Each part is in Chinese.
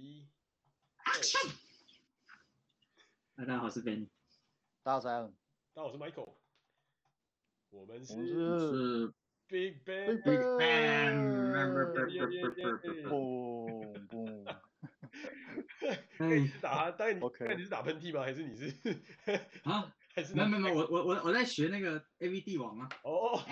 一，大家好，我是 Benny。大家好，大家好，我是 Michael。我们是，是 Big Bang。Big Bang。嘣嘣。哎，你是打，当然你，OK 那你是打喷嚏吗？还是你是？啊？还是没有没有没有，我我我我在学那个 AV 帝王啊。哦。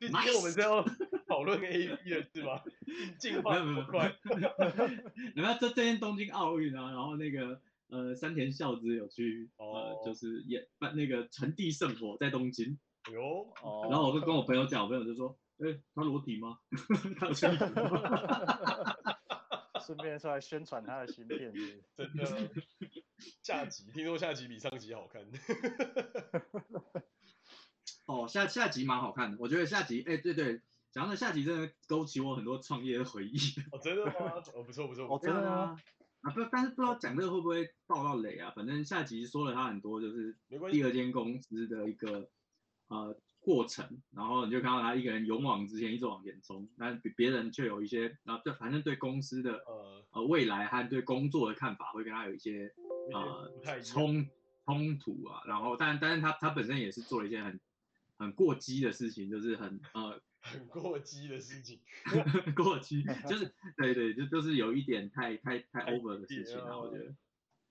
今天 我们是要讨论 A P 的是吗？进化这么快。然后这这天东京奥运啊，然后那个呃山田孝之有去呃就是也办那个传递圣火在东京。哟。哦。然后我就跟我朋友讲，我朋友就说：“哎，他裸体吗？他有穿衣服吗？”顺便出来宣传他的新片，真的。下集听说下集比上集好看。哦，下下集蛮好看的，我觉得下集，哎，对对，讲到下集真的勾起我很多创业的回忆。哦，真的吗？哦，不错不错。哦，真的吗？啊不，但是不知道讲这个会不会爆到雷啊？反正下集说了他很多，就是第二间公司的一个呃过程，然后你就看到他一个人勇往直前，一直往前冲，但比别人却有一些啊，就反正对公司的呃呃未来和对工作的看法会跟他有一些呃冲冲突啊。然后，但但是他他本身也是做了一些很很过激的事情，就是很呃很过激的事情，过激 就是对对，就就是有一点太太太 over 的事情啊，我觉得，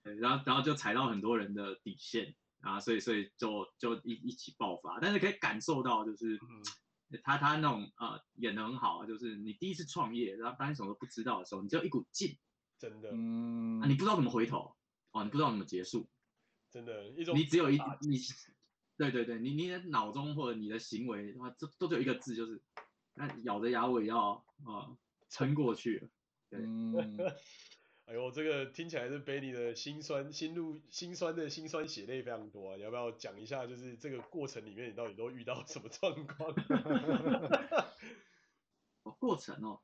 对，然后然后就踩到很多人的底线。啊，所以所以就就一一起爆发，但是可以感受到就是，嗯、他他那种呃演得很好啊，就是你第一次创业，然后当你什么都不知道的时候，你只有一股劲，真的，嗯，啊，你不知道怎么回头，哦，你不知道怎么结束，真的，一种你只有一你，对对对，你你的脑中或者你的行为，哇，这都只有一个字，就是，那咬着牙我也要啊撑过去了，对。嗯哎呦，这个听起来是 Benny 的心酸、心路、心酸的心酸血泪非常多啊！你要不要讲一下，就是这个过程里面你到底都遇到什么状况？哦，过程哦，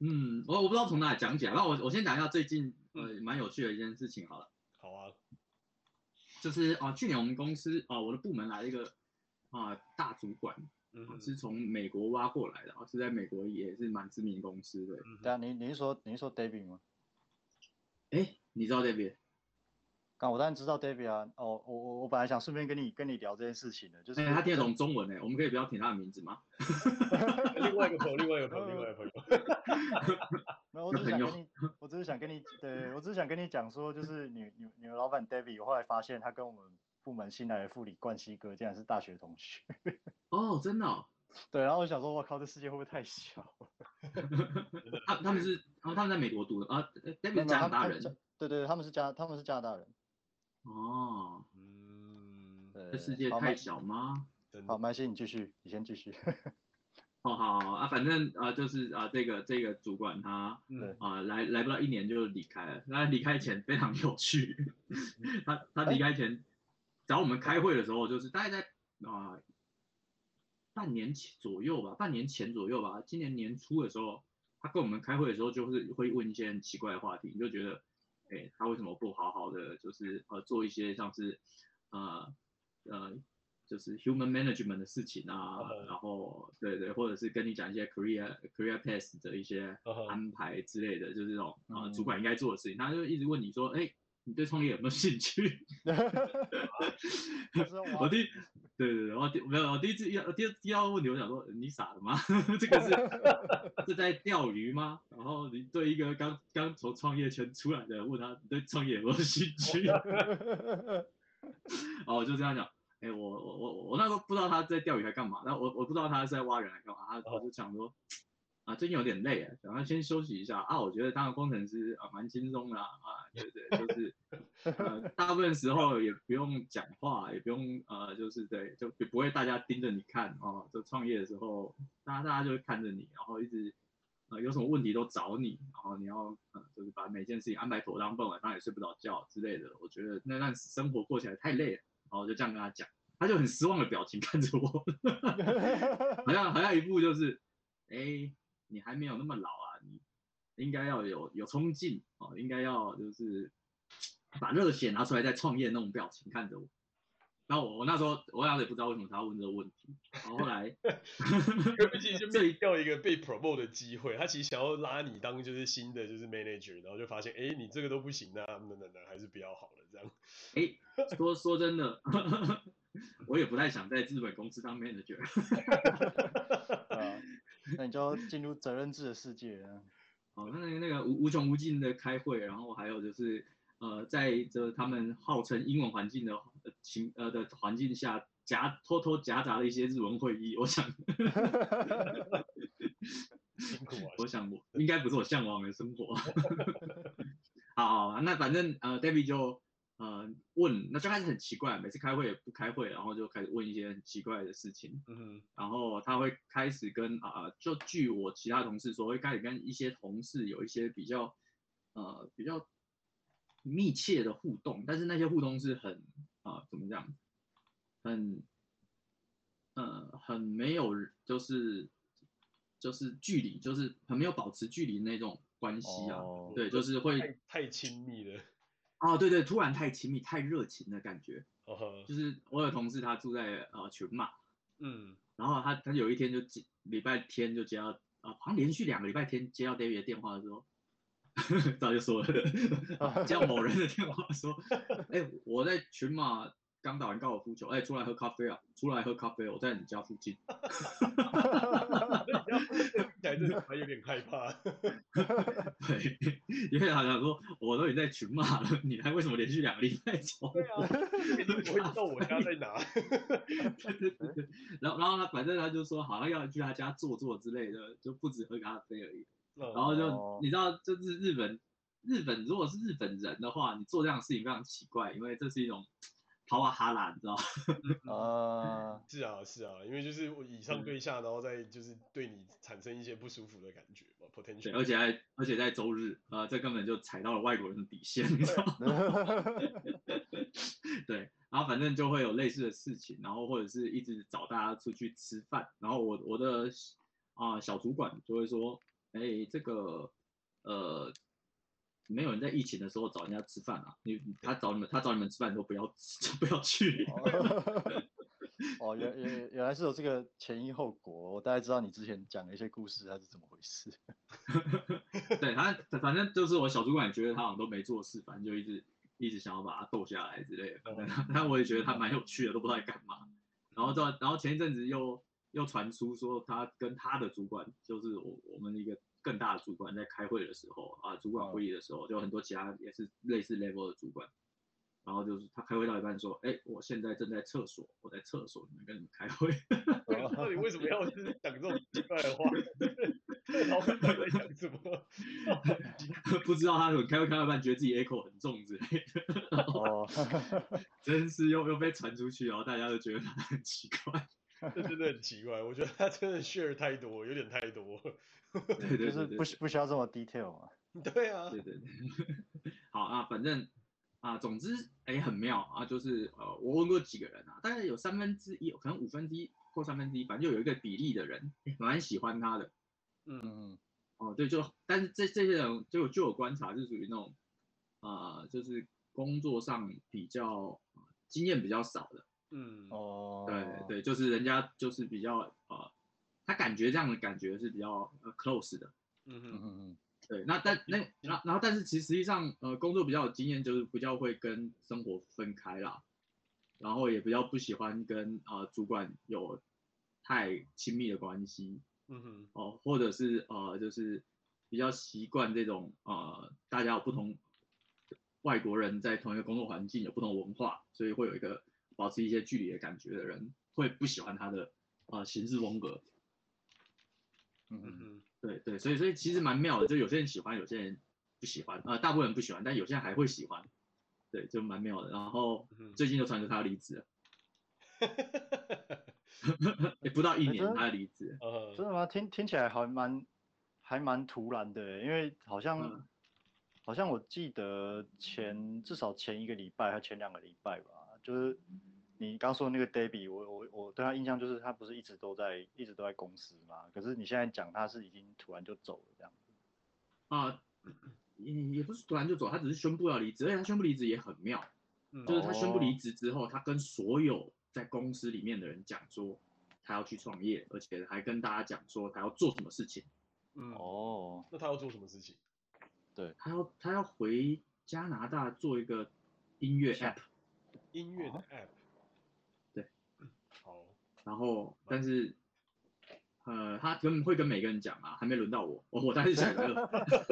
嗯，我我不知道从哪里讲起来，那我我先讲一下最近呃蛮有趣的一件事情好了。就是啊、呃，去年我们公司啊、呃，我的部门来了一个啊、呃、大主管，是从美国挖过来的啊，是在美国也是蛮知名公司的。对啊，你你是说你是说 David 吗？哎，你知道 David？刚我当然知道 David 啊。哦，我我我本来想顺便跟你跟你聊这件事情的，就是、欸、他听得懂中文哎，我们可以不要提他的名字吗？另外一个朋友，另外一个朋友，另外一个朋友。没有，我只是想跟你，我只是想跟你，对我只是想跟你讲说，就是你你你们老板 David，我后来发现他跟我们部门新来的副理冠希哥竟然是大学同学。哦，真的、哦？对，然后我想说，我靠，这世界会不会太小？他他们是，他们在美国读的啊，David 加拿大人。对对，他们是加他们是加拿大人。哦，嗯，这世界太小吗？好，麦西，你继续，你先继续。哦，好，好啊，反正啊，就是啊，这个这个主管他啊来来不到一年就离开了。那离开前非常有趣，他他离开前找我们开会的时候，就是大概在啊。半年前左右吧，半年前左右吧，今年年初的时候，他跟我们开会的时候，就是会问一些很奇怪的话题，你就觉得，哎、欸，他为什么不好好的，就是呃做一些像是，呃呃，就是 human management 的事情啊，uh -huh. 然后对对，或者是跟你讲一些 career career path 的一些安排之类的，uh -huh. 就是这种啊、呃、主管应该做的事情，他就一直问你说，哎、欸。你对创业有没有兴趣？我第，对对对，我第没有，我第一次要第二第二个问题，我想说，你傻了吗？这个是 是在钓鱼吗？然后你对一个刚刚从创业圈出来的，问他你对创业有没有兴趣？哦，我就这样讲，哎、欸，我我我我那时候不知道他在钓鱼还干嘛，那我我不知道他是在挖人还干嘛，他我就想说。啊，最近有点累啊，想要先休息一下啊。我觉得当个工程师啊，蛮轻松的啊，对对，就是呃，大部分时候也不用讲话，也不用呃，就是对，就不会大家盯着你看哦。就创业的时候，大家大家就会看着你，然后一直呃有什么问题都找你，然后你要呃，就是把每件事情安排妥当，不然晚上也睡不着觉之类的。我觉得那段生活过起来太累了，然后我就这样跟他讲，他就很失望的表情看着我，好像好像一副就是哎。你还没有那么老啊，你应该要有有冲劲哦，应该要就是把热血拿出来再创业那种表情看着我。然后我我那时候我当时也不知道为什么他要问这个问题，然后后来，毕竟就面临掉一个被 promote 的机会，他其实想要拉你当就是新的就是 manager，然后就发现哎你这个都不行啊，那那那还是比较好了这样。哎，说说真的，我也不太想在日本公司当 manager。啊，那你就要进入责任制的世界了。哦，那那个无无穷无尽的开会，然后还有就是。呃，在这他们号称英文环境的情呃的环境下，夹偷偷夹杂了一些日文会议，我想，辛苦啊，我想我应该不是我向往的生活。好，好，那反正呃，David 就呃问，那刚开始很奇怪，每次开会也不开会，然后就开始问一些很奇怪的事情。嗯，然后他会开始跟啊、呃，就据我其他同事说，会开始跟一些同事有一些比较呃比较。密切的互动，但是那些互动是很啊、呃，怎么讲？很，呃，很没有，就是就是距离，就是很没有保持距离那种关系啊。哦、对，就是会太太亲密了。哦，对对，突然太亲密、太热情的感觉。哦。就是我有同事，他住在呃群马，嗯，然后他他有一天就接礼拜天就接到啊，好像连续两个礼拜天接到 David 的电话的时候。早就说了，叫某人的电话说，哎、欸，我在群马刚打完高尔夫球，哎、欸，出来喝咖啡啊，出来喝咖啡，我在你家附近。哈哈哈哈哈，还是还有点害怕。对，因为好像说我都已经在群马了，你还为什么连续两个礼拜走？对啊，你不会知道我家在哪？对对对，然后然后他反正他就说好像要去他家坐坐之类的，就不止喝咖啡而已。然后就、oh. 你知道，就是日本，日本如果是日本人的话，你做这样的事情非常奇怪，因为这是一种 帕瓦哈拉，你知道吗？啊，是啊是啊，因为就是以上对下，然后再就是对你产生一些不舒服的感觉嘛，potential。而且还而且在周日啊、呃，这根本就踩到了外国人的底线，你知道吗？对，然后反正就会有类似的事情，然后或者是一直找大家出去吃饭，然后我我的啊、呃、小主管就会说。哎，这个呃，没有人在疫情的时候找人家吃饭啊。你他找你们，他找你们吃饭都不要就不要去。哦，原 原原来是有这个前因后果，我大概知道你之前讲的一些故事，它是怎么回事。对他，反正就是我小主管觉得他好像都没做事，反正就一直一直想要把他逗下来之类的。反正他，但我也觉得他蛮有趣的，都不知道在干嘛。然后到然后前一阵子又。又传出说他跟他的主管，就是我我们一个更大的主管，在开会的时候啊，主管会议的时候，就很多其他也是类似 level 的主管，然后就是他开会到一半说，哎，我现在正在厕所，我在厕所里面跟你们开会。到底为什么要就是讲这种奇怪的话？老板在讲什么？不知道他怎么开会开到一半，觉得自己 echo 很重之类的。哦，真是又又被传出去，然后大家都觉得他很奇怪。这真的很奇怪，我觉得他真的 share 太多，有点太多。对对对，就是不不需要这么 detail 嘛。对啊。对对对。好啊，反正啊，总之哎，很妙啊，就是呃，我问过几个人啊，大概有三分之一，可能五分之一或三分之一，反正就有一个比例的人蛮喜欢他的。嗯嗯。哦，对，就但是这这些人就就有观察，是属于那种啊、呃，就是工作上比较经验比较少的。嗯哦，对对，就是人家就是比较呃，他感觉这样的感觉是比较呃 close 的，嗯嗯嗯嗯，对，那但那然后然后但是其实实际上呃工作比较有经验，就是比较会跟生活分开啦，然后也比较不喜欢跟呃主管有太亲密的关系，嗯哼，哦或者是呃就是比较习惯这种呃大家有不同外国人在同一个工作环境有不同文化，所以会有一个。保持一些距离的感觉的人会不喜欢他的啊、呃、行事风格，嗯嗯嗯，对对，所以所以其实蛮妙的，就有些人喜欢，有些人不喜欢，啊、呃，大部分人不喜欢，但有些人还会喜欢，对，就蛮妙的。然后最近就传出他要离职了，也不到一年他要离职，真的吗？听听起来还蛮还蛮突然的，因为好像、嗯、好像我记得前至少前一个礼拜还前两个礼拜吧。就是你刚说的那个 Debbie，我我我对他印象就是他不是一直都在一直都在公司嘛？可是你现在讲他是已经突然就走了这样子。啊，也也不是突然就走，他只是宣布要离职，而且他宣布离职也很妙。嗯，就是他宣布离职之后，他跟所有在公司里面的人讲说，他要去创业，而且还跟大家讲说他要做什么事情。嗯，哦，那他要做什么事情？对，他要他要回加拿大做一个音乐 app，音乐的 app，对，好，然后但是，呃，他跟会跟每个人讲啊，还没轮到我，我我当时想的，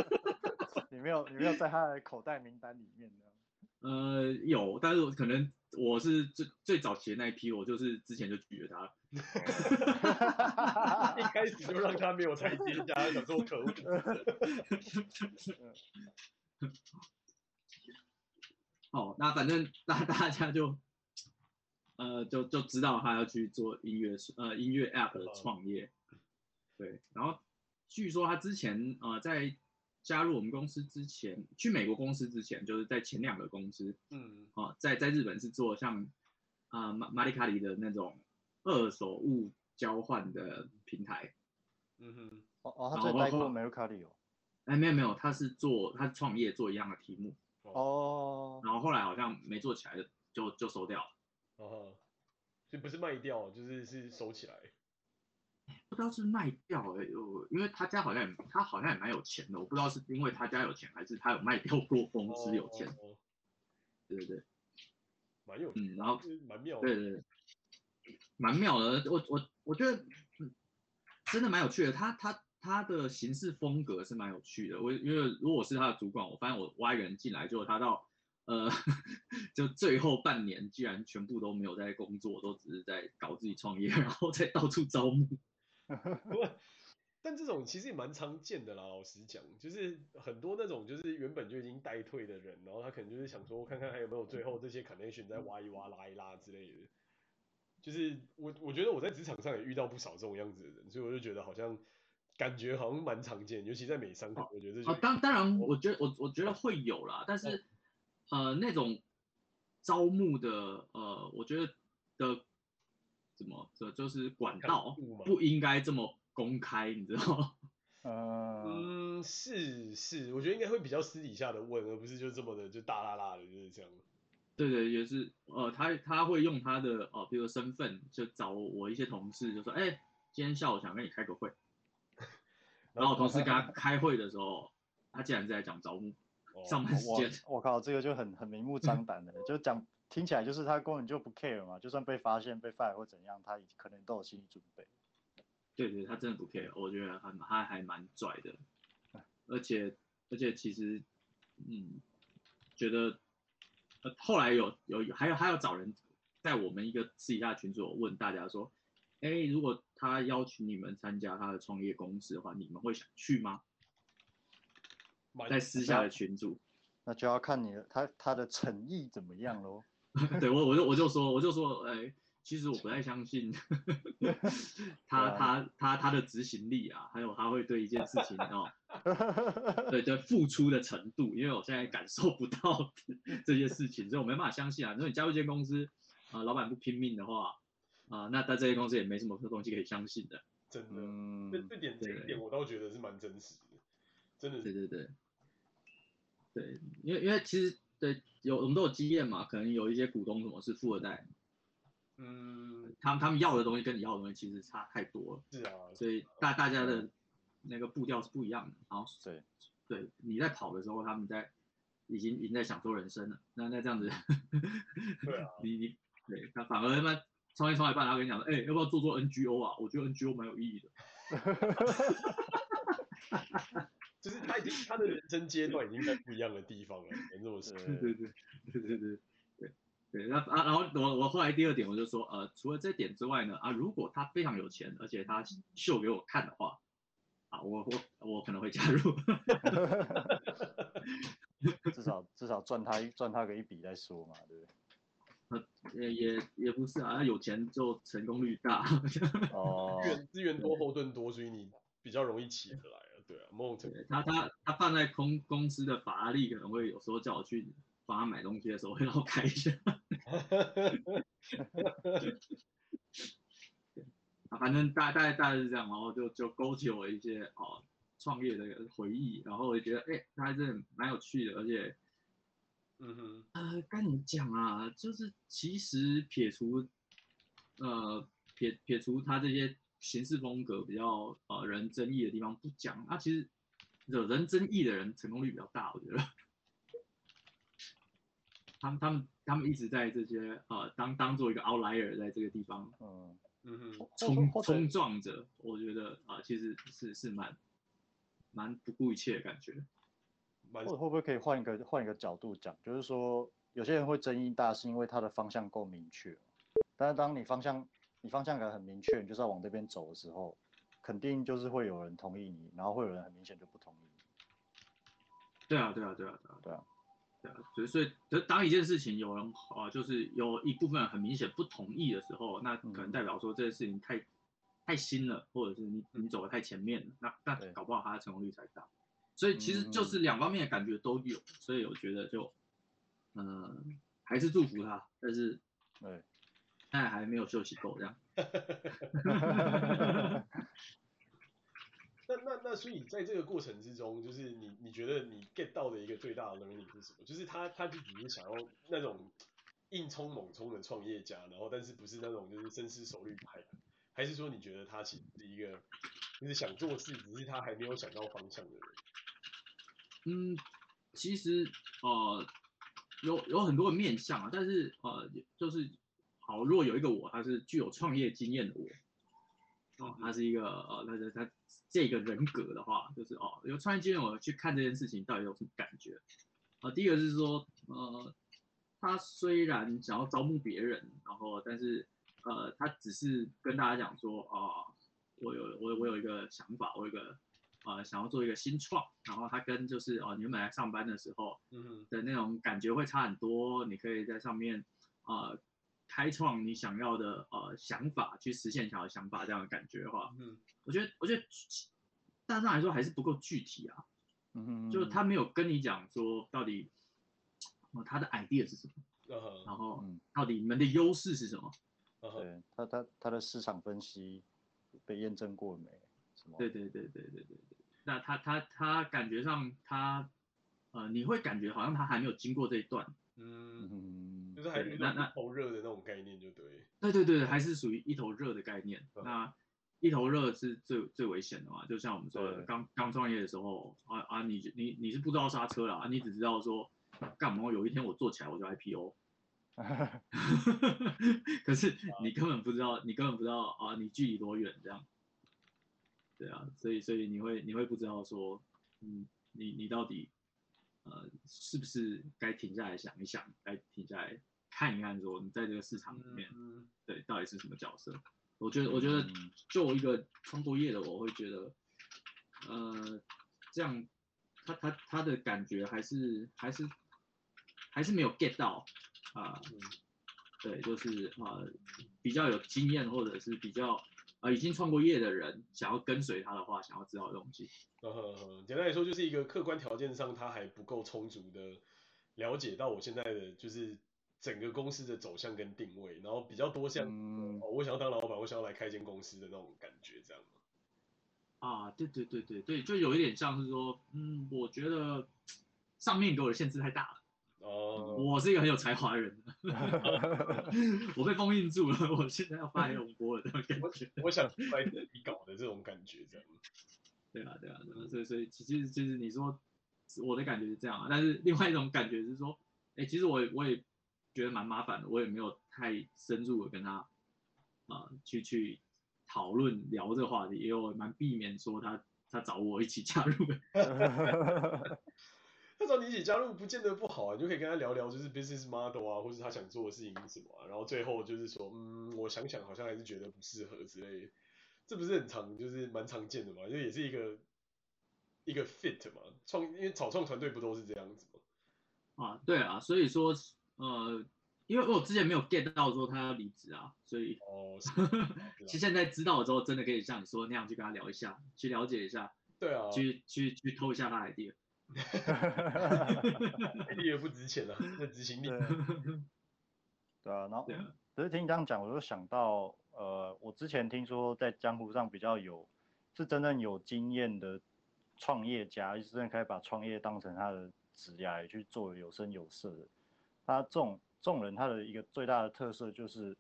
你没有你没有在他的口袋名单里面的。呃，有，但是可能我是最最早期的那一批，我就是之前就拒绝他了。一开始就让他没有台阶下，想说可恶。哦，那反正大 大家就，呃，就就知道他要去做音乐呃音乐 app 的创业。对，然后据说他之前呃在加入我们公司之前，去美国公司之前，就是在前两个公司，嗯，哦、呃，在在日本是做像啊马马里卡里的那种二手物交换的平台。嗯哼，哦哦，他在待过 Mercari 哦。哎，没有没有，他是做他创业做一样的题目。哦。然后后来好像没做起来就，就就收掉了。哦，所以不是卖掉，就是是收起来。不知道是卖掉了，因为他家好像他好像也蛮有钱的，我不知道是因为他家有钱，还是他有卖掉过公司有钱。哦、对对对，蛮有嗯，然后蛮妙的，对对对，蛮妙的。我我我觉得真的蛮有趣的，他他他的行事风格是蛮有趣的。我因为如果我是他的主管，我发现我挖人进来，就他到呃 就最后半年，居然全部都没有在工作，都只是在搞自己创业，然后再到处招募。但这种其实也蛮常见的啦，老实讲，就是很多那种就是原本就已经待退的人，然后他可能就是想说，看看还有没有最后这些可能性在挖一挖、拉一拉之类的。就是我我觉得我在职场上也遇到不少这种样子的人，所以我就觉得好像感觉好像蛮常见，尤其在美商，我觉得这。啊，当当然，我觉得我我觉得会有啦，但是、哦、呃那种招募的呃，我觉得的。怎么？这就是管道不应该这么公开，你知道吗？嗯，是是，我觉得应该会比较私底下的问，而不是就这么的就大啦啦的，就是这样。对对，也是，呃，他他会用他的哦，比如说身份，就找我一些同事，就说，哎，今天下午想跟你开个会。然后我同事跟他开会的时候，他竟然是在讲招募，哦、上班时间。我靠，这个就很很明目张 胆的，就讲。听起来就是他根本就不 care 嘛，就算被发现被 fire 或怎样，他可能都有心理准备。对对，他真的不 care，我觉得他他还蛮拽的，而且而且其实，嗯，觉得，呃，后来有有还有还有找人在我们一个私底下群组问大家说，哎，如果他邀请你们参加他的创业公司的话，你们会想去吗？在私下的群组，那就要看你的他他的诚意怎么样喽。对我，我就我就说，我就说，哎、欸，其实我不太相信 他他他他的执行力啊，还有他会对一件事情哦，对对付出的程度，因为我现在感受不到 这些事情，所以我没办法相信啊。如果你加入一间公司啊、呃，老板不拼命的话啊、呃，那在这些公司也没什么东西可以相信的。真的，嗯，这这点这一点我倒觉得是蛮真实的，真的是。对对对，对，因为因为其实。对，有我们都有经验嘛，可能有一些股东什么是富二代，嗯，他们他们要的东西跟你要的东西其实差太多了，是啊，所以大大家的那个步调是不一样的，然后对，对，你在跑的时候，他们在已经已经在享受人生了，那那这样子，对啊，你你对，他反而他妈创业创一半，他跟你讲说，哎，要不要做做 NGO 啊？我觉得 NGO 蛮有意义的。就是他已经他的人生阶段已经在不一样的地方了。对对对对对对对对。那啊，然后我我后来第二点我就说，呃，除了这点之外呢，啊，如果他非常有钱，而且他秀给我看的话，啊，我我我可能会加入。至少至少赚他赚他个一笔再说嘛，对不对？呃，也也不是啊，有钱就成功率大。哦。资源资源多后盾多，所以你比较容易起得来。对啊，对他他他放在公公司的法拉利，可能会有时候叫我去帮他买东西的时候，会让我开一下。啊，反正大大概大概是这样，然后就就勾起我一些哦创业的回忆，然后我就觉得哎，他还是蛮有趣的，而且嗯哼，呃，该怎么讲啊？就是其实撇除，呃，撇撇除他这些行事风格比较呃人争议的地方不讲，那、啊、其实惹人争议的人成功率比较大，我觉得。他们他们他们一直在这些呃当当做一个 outlier 在这个地方，嗯嗯哼，冲冲撞着，我觉得啊、呃、其实是是蛮蛮不顾一切的感觉。或者会不会可以换一个换一个角度讲，就是说有些人会争议大，是因为他的方向够明确，但是当你方向你方向感很明确，你就是要往这边走的时候，肯定就是会有人同意你，然后会有人很明显就不同意你。对啊对啊对啊对啊对啊。对啊，所以所以，就当一件事情有人啊，就是有一部分人很明显不同意的时候，那可能代表说这件事情太太新了，或者是你你走的太前面了，那那搞不好它的成功率才大。所以其实就是两方面的感觉都有，所以我觉得就，嗯、呃，还是祝福他，但是对，现在还没有休息够这样。那 那 那，所以在这个过程之中，就是你你觉得你 get 到的一个最大的 learning 是什么？就是他他就只是想要那种硬冲猛冲的创业家，然后但是不是那种就是深思熟虑派，还是说你觉得他其实是一个就是想做事，只是他还没有想到方向的人？嗯，其实呃有有很多的面向啊，但是呃就是好，如果有一个我，他是具有创业经验的我。哦，他是一个呃，他他这个人格的话，就是哦，有创业经验，我去看这件事情到底有什么感觉？啊、第一个是说，呃，他虽然想要招募别人，然后但是呃，他只是跟大家讲说，啊、我有我我有一个想法，我有一个呃想要做一个新创，然后他跟就是哦、呃，你们来上班的时候的那种感觉会差很多，你可以在上面啊。呃开创你想要的呃想法，去实现想要的想法，这样的感觉的话，嗯，我觉得我觉得大致上来说还是不够具体啊，嗯，就是他没有跟你讲说到底，呃，他的 idea 是什么，嗯，然后到底你们的优势是什么，嗯，对，他他他的市场分析被验证过没？什么？对对对对对对对，那他他他感觉上他呃你会感觉好像他还没有经过这一段。嗯，就是还那那一头热的那种概念就对。对对对，还是属于一头热的概念。嗯、那一头热是最最危险的嘛？就像我们说的，刚刚创业的时候啊啊，你你你是不知道刹车啦，你只知道说干嘛？有一天我做起来我就 IPO。可是你根本不知道，你根本不知道啊，你距离多远这样。对啊，所以所以你会你会不知道说，嗯，你你到底。呃，是不是该停下来想一想，该停下来看一看，说你在这个市场里面，嗯、对，到底是什么角色？我觉得，我觉得，就一个创作业的，我会觉得，呃，这样，他他他的感觉还是还是还是没有 get 到啊、呃，对，就是啊、呃，比较有经验或者是比较。啊，已经创过业的人想要跟随他的话，想要知道的东西。嗯哼哼，简单来说，就是一个客观条件上他还不够充足的了解到我现在的就是整个公司的走向跟定位，然后比较多像、嗯哦、我想要当老板，我想要来开间公司的那种感觉，这样。啊，对对对对对，就有一点像是说，嗯，我觉得上面给我的限制太大了。哦，我是一个很有才华的人，我被封印住了，我现在要发黑龙波了，这种感觉。我想来自己搞的这种感觉，这样。对啊，对啊，所以所以其实其实你说我的感觉是这样啊，但是另外一种感觉是说，哎、欸，其实我也我也觉得蛮麻烦的，我也没有太深入的跟他啊、呃、去去讨论聊这个话题，也有蛮避免说他他找我一起加入的。他找你一起加入不见得不好啊，你就可以跟他聊聊，就是 business model 啊，或是他想做的事情是什么啊，然后最后就是说，嗯，我想想好像还是觉得不适合之类的，这不是很常，就是蛮常见的嘛，因为也是一个一个 fit 嘛，创，因为草创团队不都是这样子吗？啊，对啊，所以说，呃，因为我之前没有 get 到说他要离职啊，所以，哦，其实现在知道了之后，真的可以像你说那样去跟他聊一下，去了解一下，对啊，去去去偷一下他 idea。也不值钱了，那执行力。对啊，然后只是听你这样讲，我就想到，呃，我之前听说在江湖上比较有，是真正有经验的创业家，就是真的可以把创业当成他的职业去做有声有色的。他这种这种人，他的一个最大的特色就是，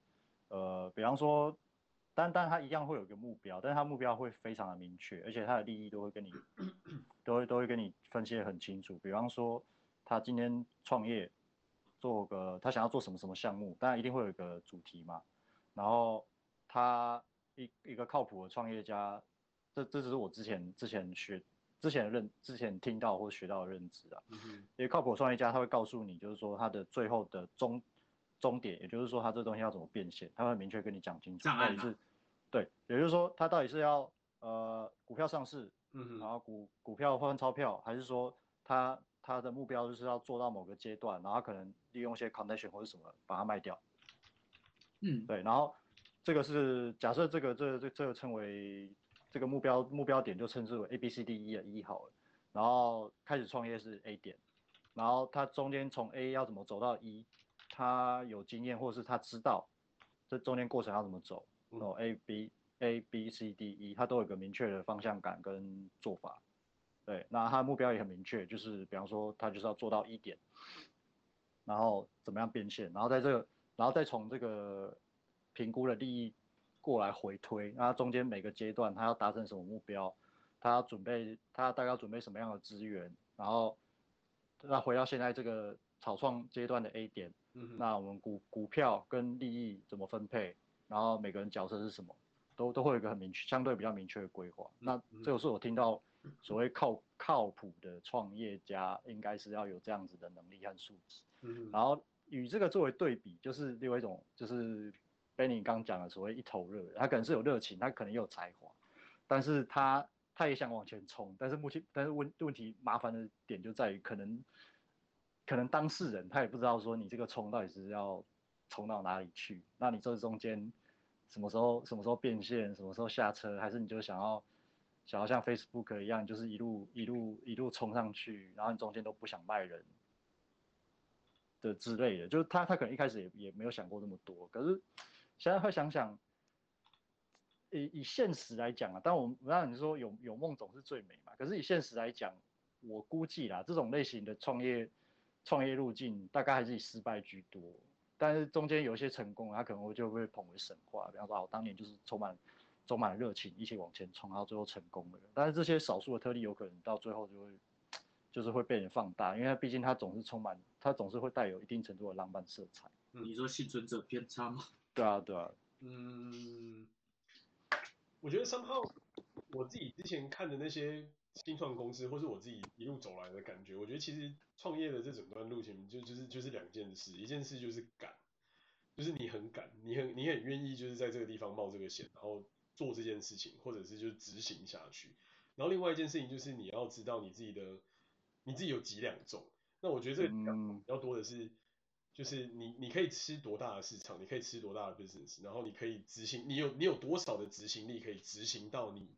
呃，比方说，单单他一样会有一个目标，但是他目标会非常的明确，而且他的利益都会跟你，都会都会跟你分析得很清楚。比方说，他今天创业，做个他想要做什么什么项目，当然一定会有一个主题嘛。然后他一一个靠谱的创业家，这这只是我之前之前学。之前认之前听到或学到的认知啊，因为靠谱创业家他会告诉你，就是说他的最后的终终点，也就是说他这东西要怎么变现，他会明确跟你讲清楚。到底是，对，也就是说他到底是要呃股票上市，嗯，然后股股票换钞票，还是说他他的目标就是要做到某个阶段，然后可能利用一些 condition 或者什么把它卖掉。嗯，对，然后这个是假设这个这个、这这个称为。这个目标目标点就称之为 A B C D E 的一好了，然后开始创业是 A 点，然后他中间从 A 要怎么走到 E，他有经验或者是他知道这中间过程要怎么走，然后 A B A B C D E 它都有个明确的方向感跟做法，对，那它的目标也很明确，就是比方说它就是要做到一点，然后怎么样变现，然后在这个，然后再从这个评估的利益。过来回推，那中间每个阶段它要达成什么目标，它要准备，它大概要准备什么样的资源，然后那回到现在这个草创阶段的 A 点，嗯，那我们股股票跟利益怎么分配，然后每个人角色是什么，都都会有一个很明确，相对比较明确的规划。那这个是我听到所谓靠靠谱的创业家应该是要有这样子的能力和素质，嗯，然后与这个作为对比，就是另外一种就是。Benny 刚讲的所谓一头热，他可能是有热情，他可能也有才华，但是他他也想往前冲，但是目前但是问问题麻烦的点就在于可能可能当事人他也不知道说你这个冲到底是要冲到哪里去，那你这中间什么时候什么时候变现，什么时候下车，还是你就想要想要像 Facebook 一样，就是一路一路一路冲上去，然后你中间都不想卖人的之类的，就是他他可能一开始也也没有想过那么多，可是。现在会想想，以以现实来讲啊，但我们让你说有有梦总是最美嘛。可是以现实来讲，我估计啦，这种类型的创业创业路径大概还是以失败居多。但是中间有一些成功，他可能会就会捧为神话。比方说，我当年就是充满充满了热情，一起往前冲，然后最后成功了。但是这些少数的特例，有可能到最后就会就是会被人放大，因为他毕竟他总是充满，他总是会带有一定程度的浪漫色彩。你说幸存者偏差吗？对啊，对啊，嗯，我觉得 somehow 我自己之前看的那些新创公司，或是我自己一路走来的感觉，我觉得其实创业的这整段路程就就是就是两件事，一件事就是敢，就是你很敢，你很你很愿意就是在这个地方冒这个险，然后做这件事情，或者是就是执行下去。然后另外一件事情就是你要知道你自己的你自己有几两重，那我觉得这个比较多的是。就是你，你可以吃多大的市场，你可以吃多大的 business，然后你可以执行，你有你有多少的执行力可以执行到你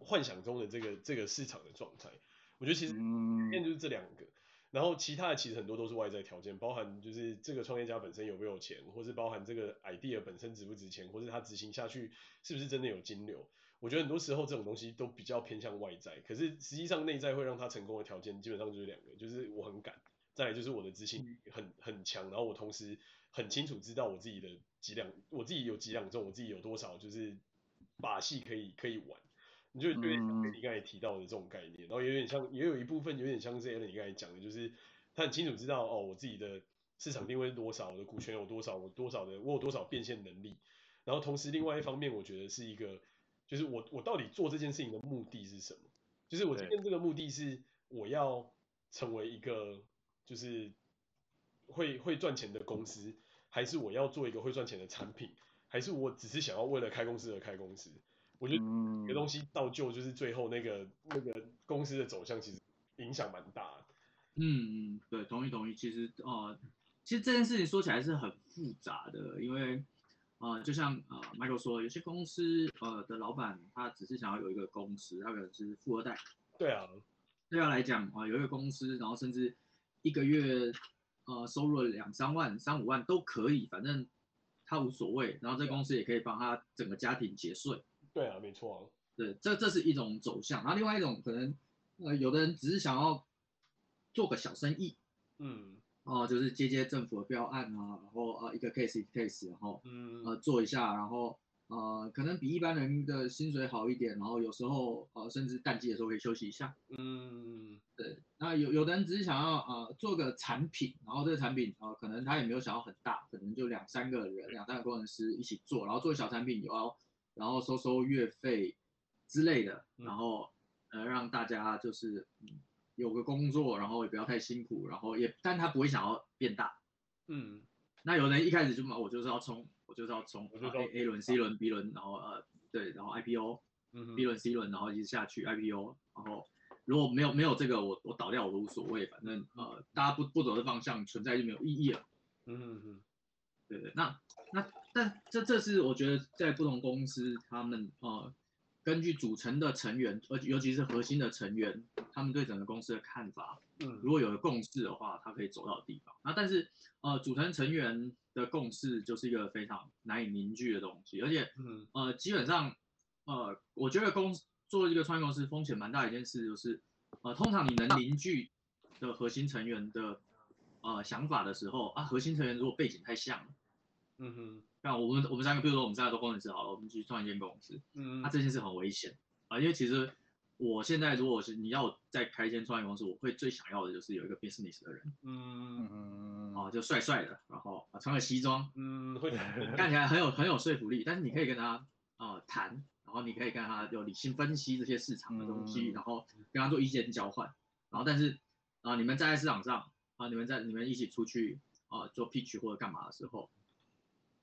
幻想中的这个这个市场的状态。我觉得其实关键就是这两个，然后其他的其实很多都是外在条件，包含就是这个创业家本身有没有钱，或是包含这个 idea 本身值不值钱，或是他执行下去是不是真的有金流。我觉得很多时候这种东西都比较偏向外在，可是实际上内在会让他成功的条件基本上就是两个，就是我很敢。再来就是我的执行力很很强，然后我同时很清楚知道我自己的几两，我自己有几两重，我自己有多少就是把戏可以可以玩，你就有点像你刚才提到的这种概念，然后有点像，也有一部分有点像是 Allen 你刚才讲的，就是他很清楚知道哦，我自己的市场定位是多少，我的股权有多少，我多少的我有多少变现能力，然后同时另外一方面，我觉得是一个，就是我我到底做这件事情的目的是什么？就是我今天这个目的是我要成为一个。就是会会赚钱的公司，还是我要做一个会赚钱的产品，还是我只是想要为了开公司而开公司？我觉得这个东西倒就就是最后那个那个公司的走向，其实影响蛮大的。嗯嗯，对，同意同意。其实呃，其实这件事情说起来是很复杂的，因为呃，就像呃 Michael 说，有些公司呃的老板他只是想要有一个公司，他可能是富二代。对啊，对他来讲啊、呃，有一个公司，然后甚至。一个月，呃，收入两三万、三五万都可以，反正他无所谓。然后这公司也可以帮他整个家庭节税。对啊，没错啊。对，这这是一种走向。然后另外一种可能，呃，有的人只是想要做个小生意，嗯，哦，就是接接政府的标案啊，然后呃一个 case 一个 case，然后嗯呃做一下，然后呃可能比一般人的薪水好一点，然后有时候呃甚至淡季的时候可以休息一下，嗯对，那有有的人只是想要呃做个产品，然后这个产品呃可能他也没有想要很大，可能就两三个人，两三个工程师一起做，然后做小产品，然后然后收收月费之类的，然后呃让大家就是嗯有个工作，然后也不要太辛苦，然后也但他不会想要变大。嗯那有人一开始就嘛，我就是要冲，我就是要冲 A A 轮、C 轮、B 轮，然后呃对，然后 IPO。嗯 B 轮、C 轮，然后一直下去 IPO，然后如果没有没有这个，我我倒掉我都无所谓，反正呃大家不不走的方向存在就没有意义了。嗯嗯对对，那那但这这是我觉得在不同公司他们呃根据组成的成员，而尤其是核心的成员，他们对整个公司的看法，嗯如果有了共识的话，他可以走到的地方。那但是呃组成成员的共识就是一个非常难以凝聚的东西，而且。嗯呃，基本上，呃，我觉得公做一个创业公司风险蛮大的一件事就是，呃，通常你能凝聚的核心成员的呃想法的时候啊，核心成员如果背景太像了，嗯哼像我们我们三个，比如说我们三个都工程师好了，我们去创一间公司，嗯那、这件事很危险啊、因为其实我现在如果是你要我再开一间创业公司，我会最想要的就是有一个 business 的人。嗯嗯啊，就帅帅的，然后啊穿个西装，嗯会 看起来很有很有说服力，但是你可以跟他啊谈，然后你可以跟他有理性分析这些市场的东西，嗯然后跟他做意见交换，然后但是啊、呃、你们站在市场上啊、你们在你们一起出去啊、呃做 pitch 或者干嘛的时候，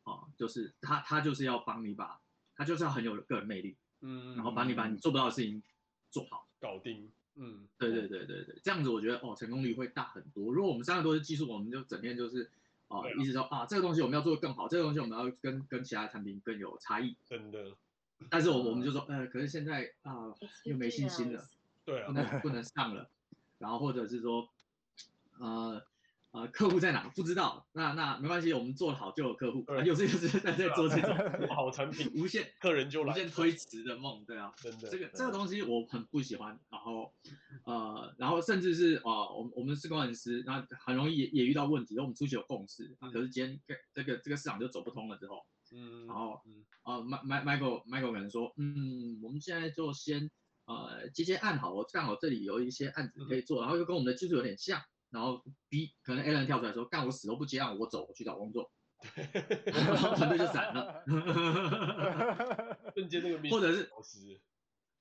啊、就是他他就是要帮你把，他就是要很有个人魅力，嗯然后帮你把你做不到的事情做好。搞定嗯对对对对对，这样子我觉得哦成功率会大很多。如果我们三个都是技术，我们就整天就是啊、对啊一直说啊这个东西我们要做得更好，这个东西我们要跟跟其他产品更有差异。真的 但是我我们就说，呃，可是现在啊、又没信心了，对啊不能不能上了，然后或者是说，呃呃，客户在哪不知道，那那没关系，我们做得好就有客户，对啊、有时就 是在在做这种做好产品无限客人就来无限推迟的梦，对啊，真的这个这个东西我很不喜欢，然后呃，然后甚至是啊、呃，我们我们是工程师，那很容易也也遇到问题，我们出去有共识，啊可是今天这个这个市场就走不通了之后。嗯然后嗯呃，Mike Mike Michael Michael 可能说，嗯，我们现在就先呃接接案好，我刚好这里有一些案子可以做，然后又跟我们的技术有点像，然后 B 可能 Alan 跳出来说，干我死都不接案，我走，我去找工作，然后团队就散了，瞬间那个或者是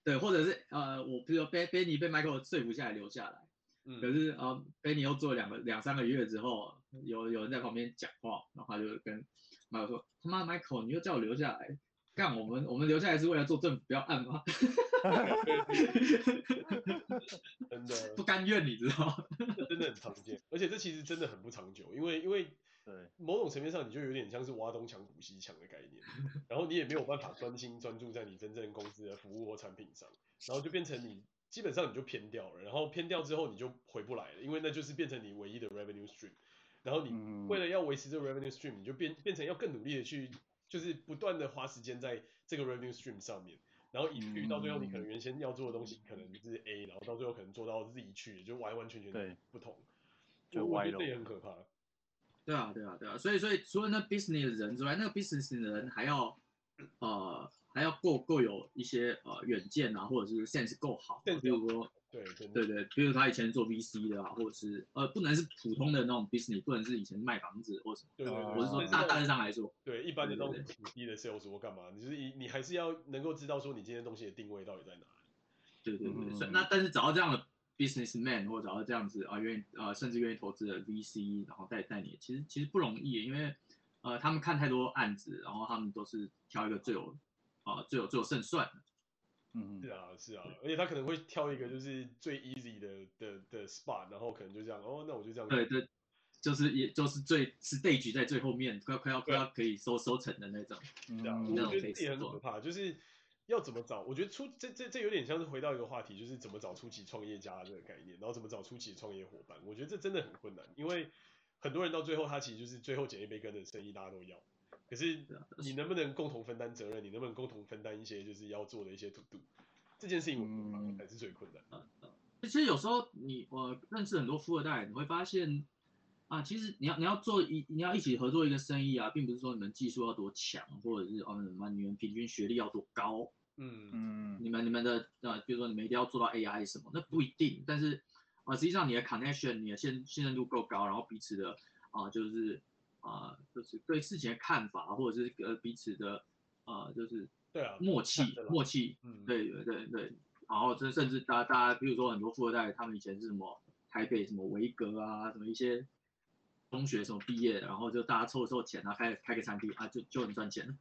对，或者是呃，我比如说 Ben Benny 被 Michael 说服下来留下来，嗯可是呃 Benny 又做了两个两三个月之后，有有人在旁边讲话，然后他就跟 Michael 说，他妈 Michael 你又叫我留下来。干我们，我们留下来是为了做政府标案吗？真的不甘愿，你知道吗？真的很常见，而且这其实真的很不长久，因为因为对，某种层面上你就有点像是挖东墙补西墙的概念，然后你也没有办法专心专注在你真正公司的服务或产品上，然后就变成你基本上你就偏掉了，然后偏掉之后你就回不来了，因为那就是变成你唯一的 revenue stream，然后你嗯为了要维持这个 revenue stream，你就变变成要更努力的去，就是不断的花时间在这个 revenue stream 上面。然后以至于到最后，你可能原先要做的东西可能是 A，然后到最后可能做到 Z 去，就完完全全对不同，就歪了我觉得这也很可怕。对啊，对啊，对啊，所以所以除了那 business 的人之外，那个 business 的人还要呃还要够够有一些呃远见啊，或者是 sense 够好，sense 比如说对，对对，比如他以前做 VC 的啊，或者是呃不能是普通的那种 business，不能是以前卖房子或什么，对对对，哦我是说大大致上来说，对一般的那种对土地的 sales 或干嘛，你就是你你还是要能够知道说你今天东西的定位到底在哪里。对对对，所以嗯那但是找到这样的 businessman 或者找到这样子啊愿意呃甚至愿意投资的 VC，然后带带你，其实其实不容易，因为呃他们看太多案子，然后他们都是挑一个最有啊、呃、最有最有胜算的。嗯是，啊是啊，而且他可能会挑一个就是最 easy 的的的 spot，然后可能就这样，哦，那我就这样。对对，就是也就是最 stage 在最后面，快快要快要可以收收成的那种。是啊，嗯那种我觉得这也很可怕，就是要怎么找？我觉得初这这这有点像是回到一个话题，就是怎么找初级创业家这个概念，然后怎么找初级创业伙伴。我觉得这真的很困难，因为很多人到最后他其实就是最后捡一杯羹的生意，大家都要。可是你能不能共同分担责任？你能不能共同分担一些就是要做的一些 to do？这件事情我觉得反而才是最困难的。其实有时候你我认识很多富二代，你会发现啊，其实你要你要做一你要一起合作一个生意啊，并不是说你们技术要多强，或者是哦什么你们平均学历要多高，嗯嗯，你们你们的呃，比如说你们一定要做到 AI 什么，那不一定。但是啊，实际上你的 connection，你的信信任度够高，然后彼此的啊，就是啊，就是对事情的看法，或者是呃彼此的啊，就是对啊，默契默契，嗯，对对对对。然后这甚至大家大家，比如说很多富二代，他们以前是什么台北什么维格啊，什么一些中学什么毕业，然后就大家凑凑钱啊，开开个餐厅啊，就就很赚钱了。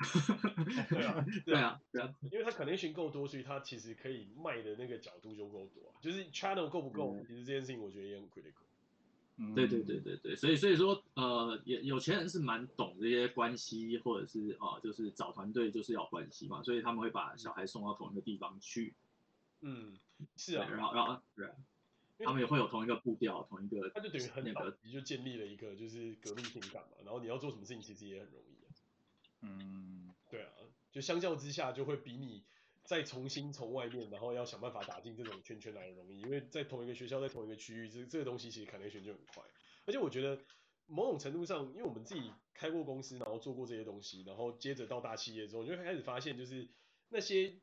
对啊，对啊，对啊，因为他 connection 够多，所以他其实可以卖的那个角度就够多啊。就是 channel 够不够，嗯、其实这件事情我觉得也很 critical。嗯，对对对对对，所以所以说呃，有有钱人是蛮懂这些关系，或者是啊、呃，就是找团队就是要关系嘛，所以他们会把小孩送到同一个地方去。嗯，是啊，然后然后对，他们也会有同一个步调，同一个，他就等于很那个，你就建立了一个就是革命情感嘛，然后你要做什么事情其实也很容易啊。嗯，对啊，就相较之下就会比你再重新从外面，然后要想办法打进这种圈圈来的容易，因为在同一个学校，在同一个区域，这这个东西其实 connection 就很快，而且我觉得某种程度上，因为我们自己开过公司，然后做过这些东西，然后接着到大企业之后，你就会开始发现就是那些。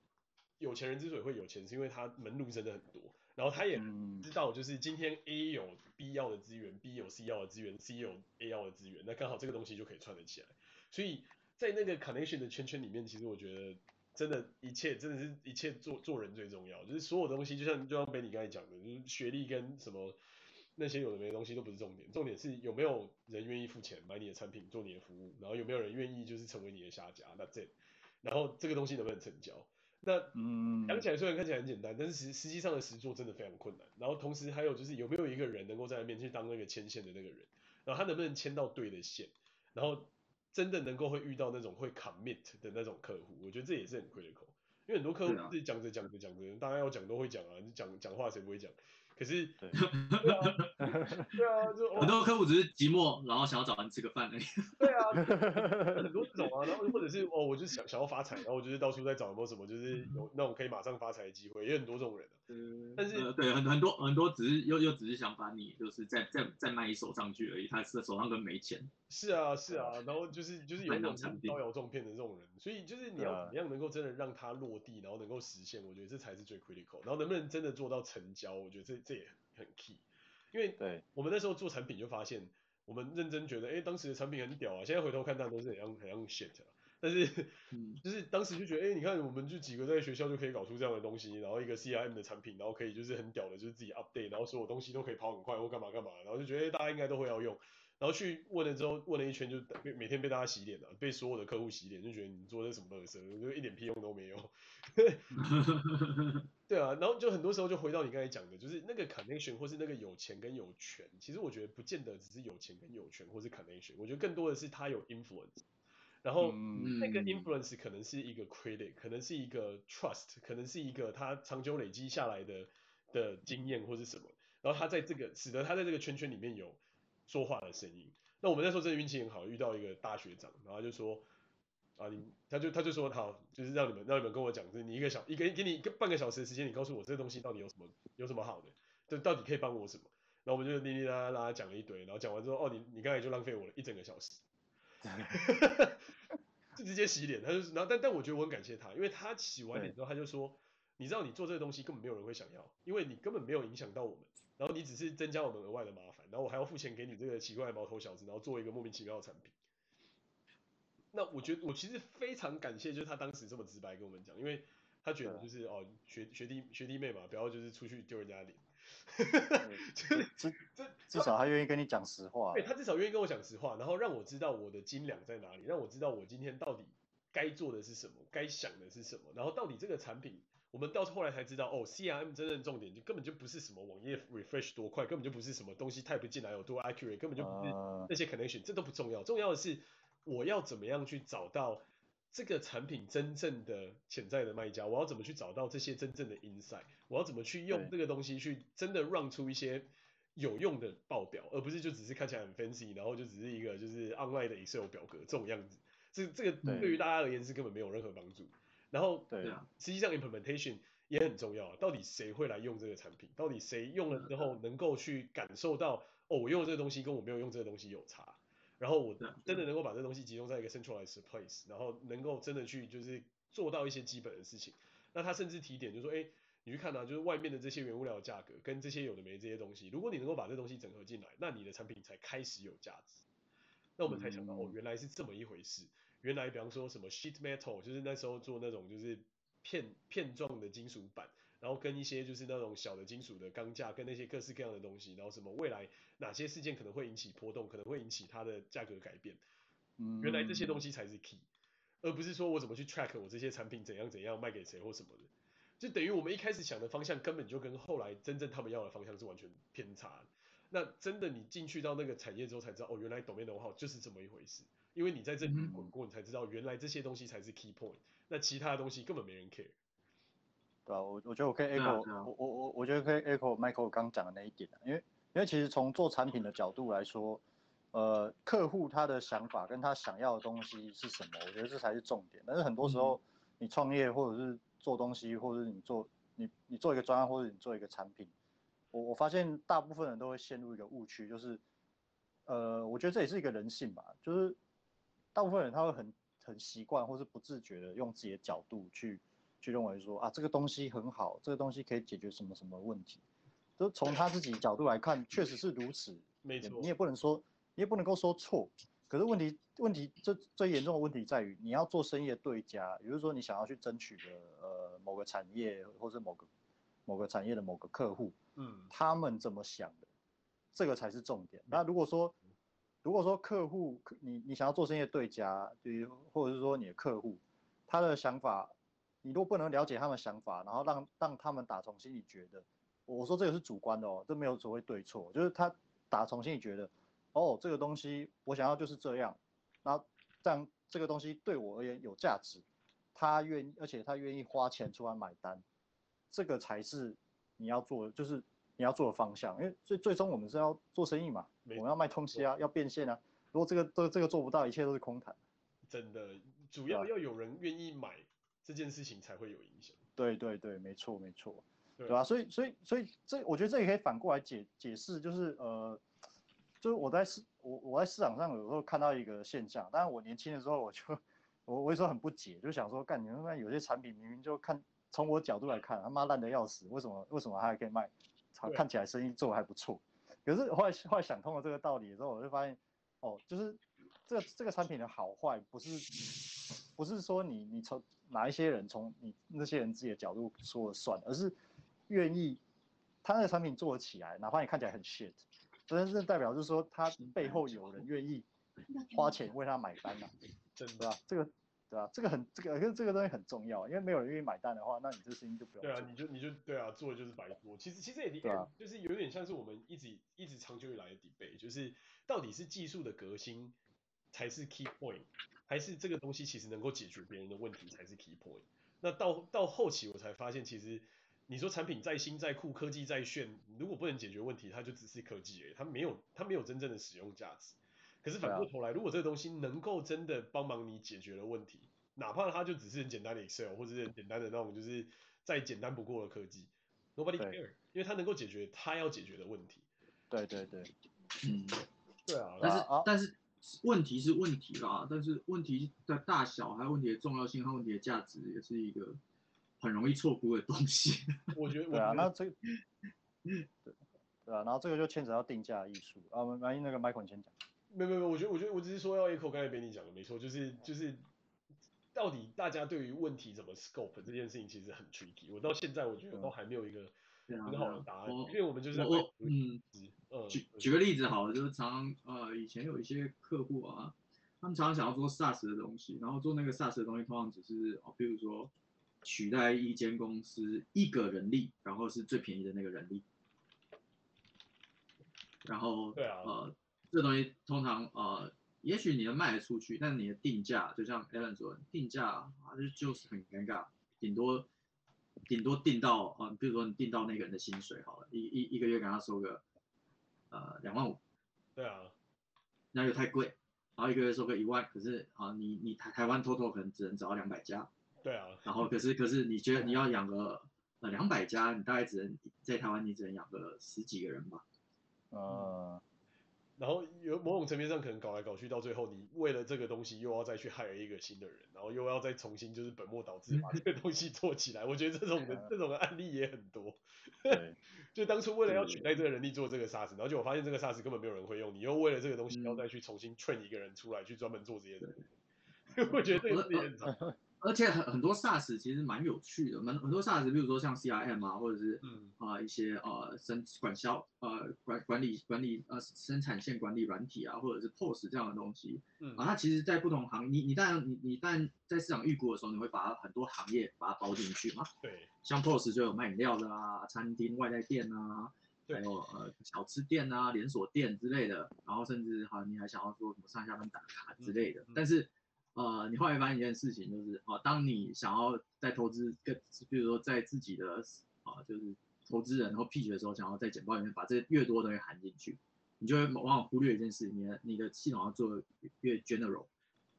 有钱人之所以会有钱，是因为他门路真的很多，然后他也知道，就是今天 A 有 B 要的资源，B 有 C 要的资源，C 有 A 要的资源，那刚好这个东西就可以串得起来。所以在那个 connection 的圈圈里面，其实我觉得真的，一切真的是一切做做人最重要，就是所有东西，就像就像 Benny 刚才讲的，就是学历跟什么那些有的没的东西都不是重点，重点是有没有人愿意付钱买你的产品，做你的服务，然后有没有人愿意就是成为你的下家，That's it，然后这个东西能不能成交？那嗯，讲起来虽然看起来很简单，但是实实际上的实做真的非常困难。然后同时还有就是有没有一个人能够在那边去当那个牵线的那个人，然后他能不能牵到对的线，然后真的能够会遇到那种会 commit 的那种客户，我觉得这也是很 critical。因为很多客户自己讲着讲着讲着，大家要讲都会讲啊，你讲讲话谁不会讲？可是，对，对啊，对啊，就很多客户只是寂寞，然后想要找人吃个饭而已。对啊，很多这种啊，然后或者是哦，我就想想要发财，然后我就是到处在找有没有什么，就是有 那种可以马上发财的机会，也有很多这种人啊。嗯，但是、呃、对很很多很多只是又又只是想把你就是再再再卖一手上去而已，他是手上根本没钱。是啊是啊，然后就是就是有那种招摇撞骗的这种人，所以就是你要怎么样能够真的让他落地，然后能够实现，我觉得这才是最 critical。然后能不能真的做到成交，我觉得这这也很 key。因为对我们那时候做产品就发现，我们认真觉得，哎，当时的产品很屌啊，现在回头看，它都是很像很像 shit 啊。但是，就是当时就觉得，哎，你看，我们就几个在学校就可以搞出这样的东西，然后一个 CRM 的产品，然后可以就是很屌的，就是自己 update，然后所有东西都可以跑很快或干嘛干嘛，然后就觉得，哎，大家应该都会要用。然后去问了之后，问了一圈就每天被大家洗脸了，被所有的客户洗脸，就觉得你做的什么垃圾，就一点屁用都没有。对啊，然后就很多时候就回到你刚才讲的，就是那个 connection 或是那个有钱跟有权，其实我觉得不见得只是有钱跟有权或是 connection，我觉得更多的是他有 influence，然后那个 influence 可能是一个 credit，可能是一个 trust，可能是一个他长久累积下来的的经验或是什么，然后他在这个使得他在这个圈圈里面有。说话的声音，那我们那时候真的运气很好，遇到一个大学长，然后就说啊，你他就他就说好，就是让你们让你们跟我讲，就是你一个小一个给你一个半个小时的时间，你告诉我这个东西到底有什么有什么好的，就到底可以帮我什么，然后我们就哩哩啦啦讲了一堆，然后讲完之后，哦，你你刚才就浪费我了一整个小时，哈 哈就直接洗脸，他就然后但但我觉得我很感谢他，因为他洗完脸之后他就说，你知道你做这个东西根本没有人会想要，因为你根本没有影响到我们。然后你只是增加我们额外的麻烦，然后我还要付钱给你这个奇怪的毛头小子，然后做一个莫名其妙的产品。那我觉得我其实非常感谢，就是他当时这么直白跟我们讲，因为他觉得就是哦学学弟学弟妹嘛，不要就是出去丢人家脸。至至至少他愿意跟你讲实话。对，他至少愿意跟我讲实话，然后让我知道我的斤两在哪里，让我知道我今天到底该做的是什么，该想的是什么，然后到底这个产品。我们到后来才知道，哦，CRM 真正重点就根本就不是什么网页 refresh 多快，根本就不是什么东西 type 进来有多 accurate，根本就不是那些 connection，这都不重要。重要的是我要怎么样去找到这个产品真正的潜在的卖家，我要怎么去找到这些真正的 insight，我要怎么去用这个东西去真的 run 出一些有用的报表，而不是就只是看起来很 fancy，然后就只是一个就是 online 的 Excel 表格这种样子。这这个对于大家而言是根本没有任何帮助。然后，对啊，实际上 implementation 也很重要啊。到底谁会来用这个产品？到底谁用了之后能够去感受到，哦，我用这个东西跟我没有用这个东西有差。然后我真的能够把这个东西集中在一个 centralized place，然后能够真的去就是做到一些基本的事情。那他甚至提点就是说，哎，你去看啊，就是外面的这些原物料的价格跟这些有的没这些东西，如果你能够把这东西整合进来，那你的产品才开始有价值。那我们才想到，哦，原来是这么一回事。原来比方说什么 sheet metal，就是那时候做那种就是片片状的金属板。然后跟一些就是那种小的金属的钢架，跟那些各式各样的东西，然后什么未来哪些事件可能会引起波动，可能会引起它的价格改变。嗯，原来这些东西才是 key，而不是说我怎么去 track 我这些产品怎样怎样卖给谁或什么的，就等于我们一开始想的方向根本就跟后来真正他们要的方向是完全偏差。那真的你进去到那个产业之后才知道，哦，原来 domain know-how 就是这么一回事，因为你在这里滚过，你才知道原来这些东西才是 key point，那其他的东西根本没人 care。对啊，我我觉得我可以 echo，啊啊、我我我我觉得可以 echo Michael 刚讲的那一点，因为因为其实从做产品的角度来说，呃，客户他的想法跟他想要的东西是什么，我觉得这才是重点。但是很多时候你创业或者是做东西，或者是你做你你做一个专案或者你做一个产品，我我发现大部分人都会陷入一个误区，就是呃，我觉得这也是一个人性吧，就是大部分人他会很很习惯或是不自觉的用自己的角度去。去认为说啊，这个东西很好，这个东西可以解决什么什么问题，就从他自己角度来看，确实是如此。没错，你也不能说，你也不能够说错。可是问题，问题最最严重的问题在于，你要做生意的对家，比如说你想要去争取的呃某个产业，或者某个某个产业的某个客户，嗯，他们怎么想的，这个才是重点。那如果说，如果说客户，你你想要做生意的对家，比如或者是说你的客户，他的想法。你如果不能了解他们的想法，然后让让他们打从心里觉得，我说这个是主观的哦，这没有所谓对错，就是他打从心里觉得，哦，这个东西我想要就是这样，然后这样这个东西对我而言有价值，他愿意，而且他愿意花钱出来买单，这个才是你要做，就是你要做的方向，因为最最终我们是要做生意嘛，我们要卖东西啊，要变现啊，如果这个这这个做不到，一切都是空谈。真的，主要要有人愿意买。这件事情才会有影响。对对对，没错没错，对吧？所以所以所以这，我觉得这也可以反过来解解释，就是呃，就是我在市我我在市场上有时候看到一个现象，当然我年轻的时候我就我我有时候很不解，就想说，干你们那有些产品明明就看从我角度来看，他妈烂的要死，为什么为什么他还可以卖？看起来生意做得还不错，可是后来后来想通了这个道理之后，我就发现，哦，就是这个这个产品的好坏不是不是说你你从哪一些人从你那些人自己的角度说了算，而是愿意他那个产品做得起来，哪怕你看起来很 shit，真正代表就是说他背后有人愿意花钱为他买单嘛，真的。吧？这个对啊？这个很这个跟这个东西很重要，因为没有人愿意买单的话，那你这事情就不用做。对啊，你就你就对啊，做的就是白做。其实其实也对啊，就是有点像是我们一直一直长久以来的 debate，就是到底是技术的革新才是 key point。还是这个东西其实能够解决别人的问题才是 key point。那到到后期我才发现，其实你说产品再新再酷，科技再炫，如果不能解决问题，它就只是科技而已，它没有它没有真正的使用价值。可是反过头来，如果这个东西能够真的帮忙你解决了问题，哪怕它就只是很简单的 Excel 或者是很简单的那种就是再简单不过的科技，Nobody care，因为它能够解决它要解决的问题。对对对，嗯，对啊，但是但是。问题是问题啦，但是问题的大小，还有问题的重要性和问题的价值，也是一个很容易错估的东西。我觉得，对啊，那这个，对，对啊，然后这个就牵扯到定价艺术啊。我们万一那个 Michael 你先讲。没有没有，我觉得我觉得我只是说要 echo 刚才被你讲的没错，就是就是到底大家对于问题怎么 scope 这件事情其实很 tricky。我到现在我觉得都还没有一个很好的答案，因为我们就是我嗯。举举个例子好了，就是常常呃以前有一些客户啊，他们常常想要做 SaaS 的东西，然后做那个 SaaS 的东西，通常只是哦，比如说取代一间公司一个人力，然后是最便宜的那个人力，然后对啊，呃，这东西通常呃，也许你能卖得出去，但你的定价就像 Alan 说的，定价啊就就是很尴尬，顶多顶多定到呃，比如说你定到那个人的薪水好了，一一一个月给他收个。呃，两万五，对啊，那又太贵，然后一个月收个一万，可是啊，你你台台湾 total 可能只能找到两百家，对啊，然后可是可是你觉得你要养个呃两百家，你大概只能在台湾你只能养个十几个人吧。呃，然后有某种层面上可能搞来搞去，到最后你为了这个东西又要再去 hire 一个新的人，然后又要再重新就是本末倒置把这个东西做起来。我觉得这种的 这种的案例也很多。对，就当初为了要取代这个人力做这个 SaaS，然后就我发现这个 SaaS 根本没有人会用，你又为了这个东西要再去重新 train 一个人出来去专门做这些东西。我觉得这个也很长。而且很很多 SaaS 其实蛮有趣的，蛮很多 SaaS，比如说像 CRM 啊，或者是啊、呃、一些呃生管销呃管管理管理呃生产线管理软体啊，或者是 POS 这样的东西，嗯。啊，它其实在不同行，你你当然你你但在市场预估的时候，你会把很多行业把它包进去嘛，对，像 POS 就有卖饮料的啊，餐厅外带店啊，还有呃小吃店啊，连锁店之类的，然后甚至好你还想要说什么上下班打卡之类的，嗯、但是。呃，你后来发现一件事情，就是啊，当你想要在投资跟，比如说在自己的啊，就是投资人然后 pitch 的时候，想要在简报里面把这越多的东西含进去，你就会往往忽略一件事，你的你的系统要做越 general。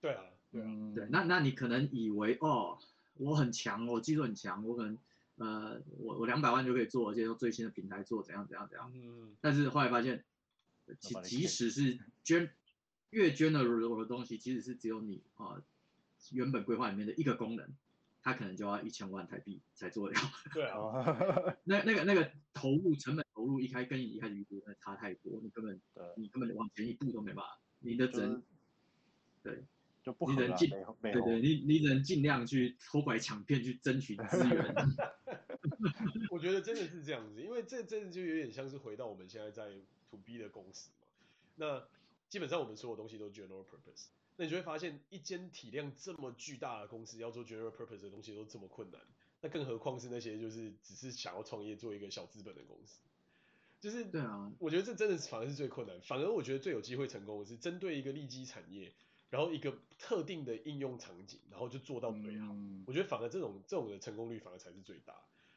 对啊，对啊，对，那那你可能以为哦，我很强，我技术很强，我可能呃，我我两百万就可以做，而且用最新的平台做怎样怎样怎样。嗯。但是后来发现，即即使是 gen 越 general 的东西，其实是只有你啊、呃、原本规划里面的一个功能，它可能就要一千万台币才做得了。对啊，那那个那个投入成本投入一开跟你一开始预估的差太多，你根本你根本往前一步都没办法，你的只能对就不你能尽对对，你你只能尽量去偷拐抢骗去争取资源。我觉得真的是这样子，因为这真的就有点像是回到我们现在在 To B 的公司嘛，那。基本上我们所有东西都 general purpose，那你就会发现一间体量这么巨大的公司要做 general purpose 的东西都这么困难，那更何况是那些就是只是想要创业做一个小资本的公司，就是对啊，我觉得这真的是反而是最困难，反而我觉得最有机会成功的是针对一个利基产业，然后一个特定的应用场景，然后就做到最好。嗯、我觉得反而这种这种的成功率反而才是最大，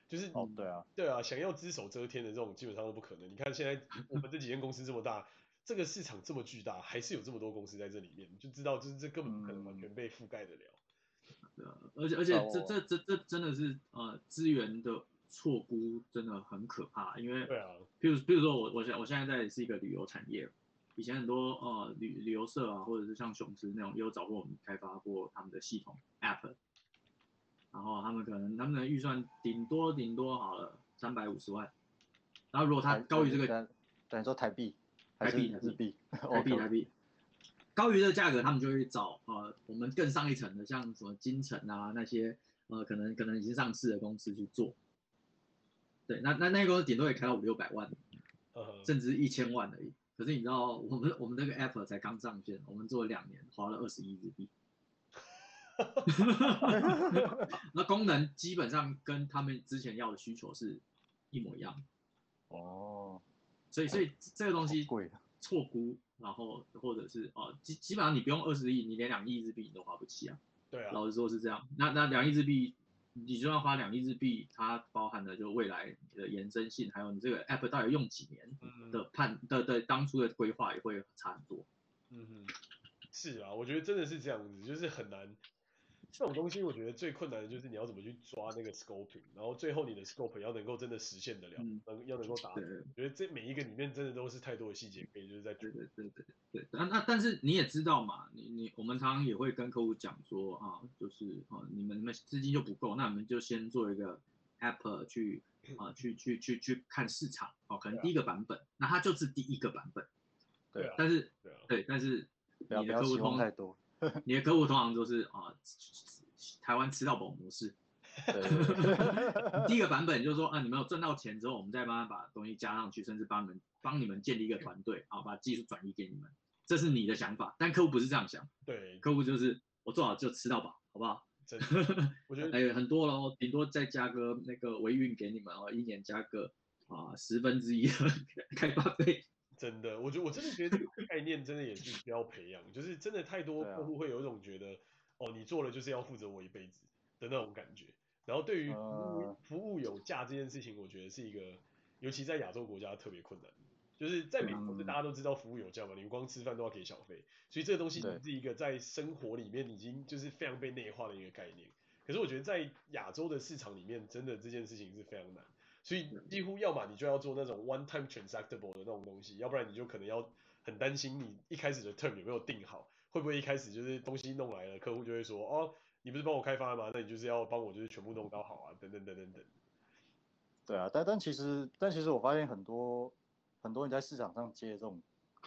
就是哦对啊，对啊，想要只手遮天的这种基本上都不可能。你看现在我们这几间公司这么大。这个市场这么巨大，还是有这么多公司在这里面，就知道就是这根本不可能完全被覆盖得了。对啊，而且而且这这这这真的是呃资源的错估真的很可怕，因为对啊，比如比如说我我现我现在在是一个旅游产业，以前很多呃旅旅游社啊，或者是像雄狮那种也有找过我们开发过他们的系统 App，然后他们可能他们的预算顶多顶多好了三百五十万，然后如果他高于这个，等于说台币。台币，台币，台币，台币，高于这个价格，他们就会找呃我们更上一层的，像什么金城啊那些呃可能可能已经上市的公司去做。对，那那那个公司顶多也开到五六百万，甚至一千万而已。可是你知道，我们我们那个 app 才刚上线，我们做了两年，花了二十亿日币。那功能基本上跟他们之前要的需求是一模一样。哦。所以，所以这个东西错估，然后或者是哦，基基本上你不用二十亿，你连两亿日币你都花不起啊。对啊。老实说是这样。那那两亿日币，你就算花两亿日币，它包含的就未来的延伸性，还有你这个 app 到底用几年的判的的当初的规划也会差很多。嗯哼，是啊，我觉得真的是这样子，就是很难。这种东西我觉得最困难的就是你要怎么去抓那个 scoping，然后最后你的 scope 要能够真的实现得了，能、嗯、要能够达成。我觉得这每一个里面真的都是太多的细节可以就是在对对对对对。那那但是你也知道嘛，你你我们常常也会跟客户讲说啊，就是啊你们你们资金就不够，那我们就先做一个 app 去啊去去去去看市场哦、啊，可能第一个版本，啊、那它就是第一个版本。对啊。但是对啊。对，但是你的客户通太多。你的客户通常都是啊，台湾吃到饱模式。第一个版本就是说啊，你们有赚到钱之后，我们再慢慢把东西加上去，甚至帮你们帮你们建立一个团队，啊，把技术转移给你们，这是你的想法。但客户不是这样想，对，客户就是我做好就吃到饱，好不好？真的，我觉得哎很多咯，顶多再加个那个维运给你们哦，一年加个啊十分之一的 开发费。真的，我觉得我真的觉得这个概念真的也是需要培养，就是真的太多客户会有一种觉得，哦，你做了就是要负责我一辈子的那种感觉。然后对于服务服务有价这件事情，我觉得是一个，尤其在亚洲国家特别困难。就是在美国，大家都知道服务有价嘛，你光吃饭都要给小费，所以这个东西是一个在生活里面已经就是非常被内化的一个概念。可是我觉得在亚洲的市场里面，真的这件事情是非常难。所以几乎要么你就要做那种 one time transactable 的那种东西，要不然你就可能要很担心你一开始的 term 有没有定好，会不会一开始就是东西弄来了，客户就会说哦，你不是帮我开发吗？那你就是要帮我就是全部弄到好啊，等等等等等。对啊，但但其实但其实我发现很多很多人在市场上接这种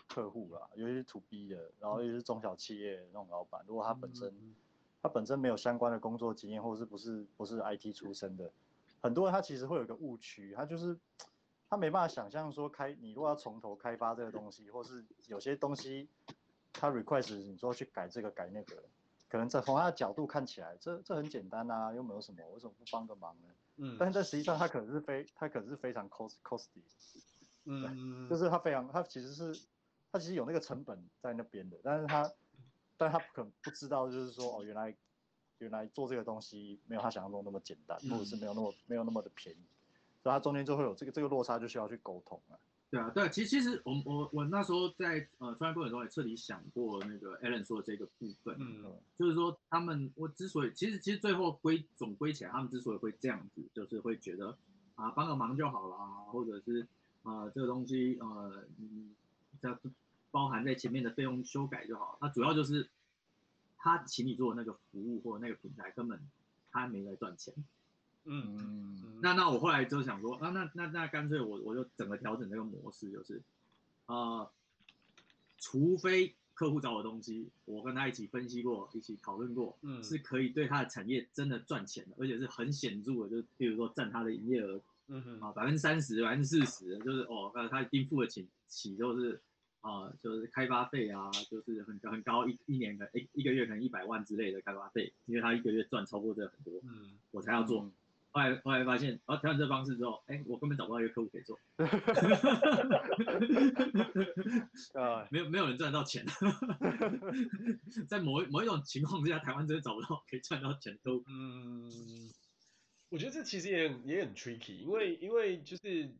客户啦，尤其是 to B 的，然后尤其是中小企业的那种老板，如果他本身、嗯、他本身没有相关的工作经验，或者是不是不是 IT 出身的。很多人他其实会有一个误区，他就是他没办法想象说开你如果要从头开发这个东西，或是有些东西他 request 你说去改这个改那个，可能在从他的角度看起来，这这很简单啊，又没有什么，为什么不帮个忙呢？嗯，但是在实际上他可能是非他可能是非常 cost costly，嗯，就是他非常他其实是他其实有那个成本在那边的，但是他但他可能不知道就是说哦原来。原来做这个东西没有他想象中那么简单，或者是没有那么没有那么的便宜，所以他中间就会有这个这个落差，就需要去沟通啊。对啊，对，其实其实我我我那时候在呃创业过程中也彻底想过那个 Alan 说的这个部分，嗯，就是说他们我之所以其实其实最后归总归起来，他们之所以会这样子，就是会觉得啊帮个忙就好了，或者是啊这个东西呃嗯这包含在前面的费用修改就好，那主要就是。他请你做的那个服务或者那个平台，根本他没在赚钱。嗯嗯，那那我后来就想说，啊那那那干脆我我就整个调整这个模式，就是，呃，除非客户找我东西，我跟他一起分析过，一起讨论过，嗯，是可以对他的产业真的赚钱的，而且是很显著的，就比如说占他的营业额，嗯哼，啊百分之三十、百分之四十，就是哦，那他一定付得起，起就是。啊、呃，就是开发费啊，就是很很高，一一年的一一个月可能一百万之类的开发费，因为他一个月赚超过这很多，嗯，我才要做。嗯、后来后来发现，然后调整这方式之后，哎，我根本找不到一个客户可以做，啊，没有没有人赚到钱，在某一某一种情况之下，台湾真的找不到可以赚到钱都，嗯，我觉得这其实也很也很 tricky，因为因为就是。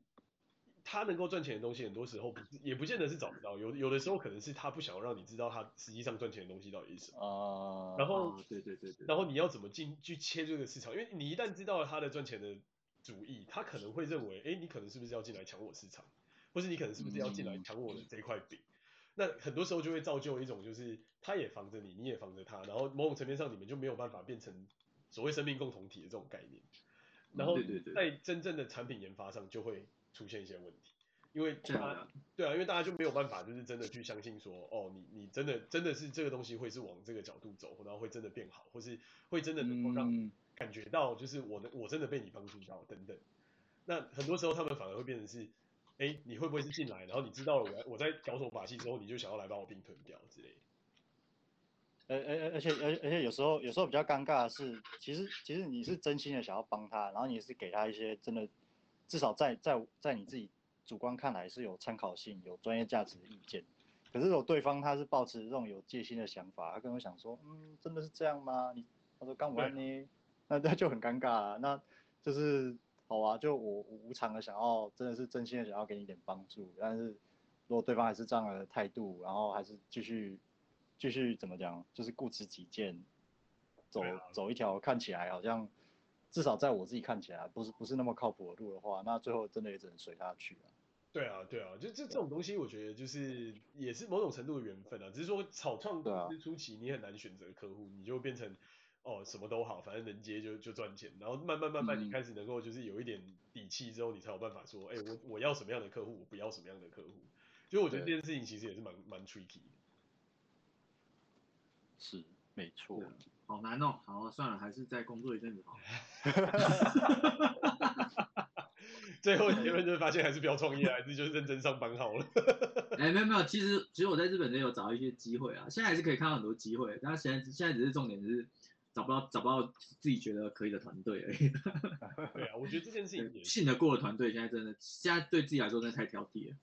他能够赚钱的东西，很多时候不也不见得是找不到，有有的时候可能是他不想要让你知道他实际上赚钱的东西到底是什么。啊。然后，对对对对。然后你要怎么进去切这个市场？因为你一旦知道了他的赚钱的主意，他可能会认为，哎，你可能是不是要进来抢我市场，或是你可能是不是要进来抢我的这块饼？嗯。那很多时候就会造就一种，就是他也防着你，你也防着他，然后某种层面上你们就没有办法变成所谓生命共同体的这种概念。然后，在真正的产品研发上就会。出现一些问题，因为他，对啊，因为大家就没有办法，就是真的去相信说，哦，你你真的真的是这个东西会是往这个角度走，然后会真的变好，或是会真的能够让感觉到，就是我的我真的被你帮助到等等。那很多时候他们反而会变成是，哎，你会不会是进来，然后你知道了我我在搞什么把戏之后，你就想要来把我并吞掉之类的。而而而且而而且有时候有时候比较尴尬的是，其实其实你是真心的想要帮他，然后你是给他一些真的。至少在在在你自己主观看来是有参考性、有专业价值的意见，可是如果对方他是抱持这种有戒心的想法，他跟我想说，嗯，真的是这样吗？你他说刚完呢，那那就很尴尬了，那就是好啊，就我无偿的想要，真的是真心的想要给你一点帮助，但是如果对方还是这样的态度，然后还是继续继续怎么讲，就是固执己见，走走一条看起来好像。至少在我自己看起来，不是不是那么靠谱的路的话，那最后真的也只能随他去了。对啊，对啊，就这这种东西，我觉得就是也是某种程度的缘分啊。只是说草创公司初期，你很难选择客户，你就变成哦什么都好，反正能接就就赚钱。然后慢慢慢慢，你开始能够就是有一点底气之后，你才有办法说，哎、欸，我我要什么样的客户，我不要什么样的客户。所以我觉得这件事情其实也是蛮蛮 tricky 的。是，没错。好难哦，好算了，还是再工作一阵子好。最后结论就是发现还是不要创业，还是就是认真上班好了。哎、欸，没有没有，其实其实我在日本也有找到一些机会啊，现在还是可以看到很多机会，但是现在现在只是重点是找不到找不到自己觉得可以的团队而已。对啊，我觉得这件事情也信得过的团队现在真的现在对自己来说真的太挑剔了。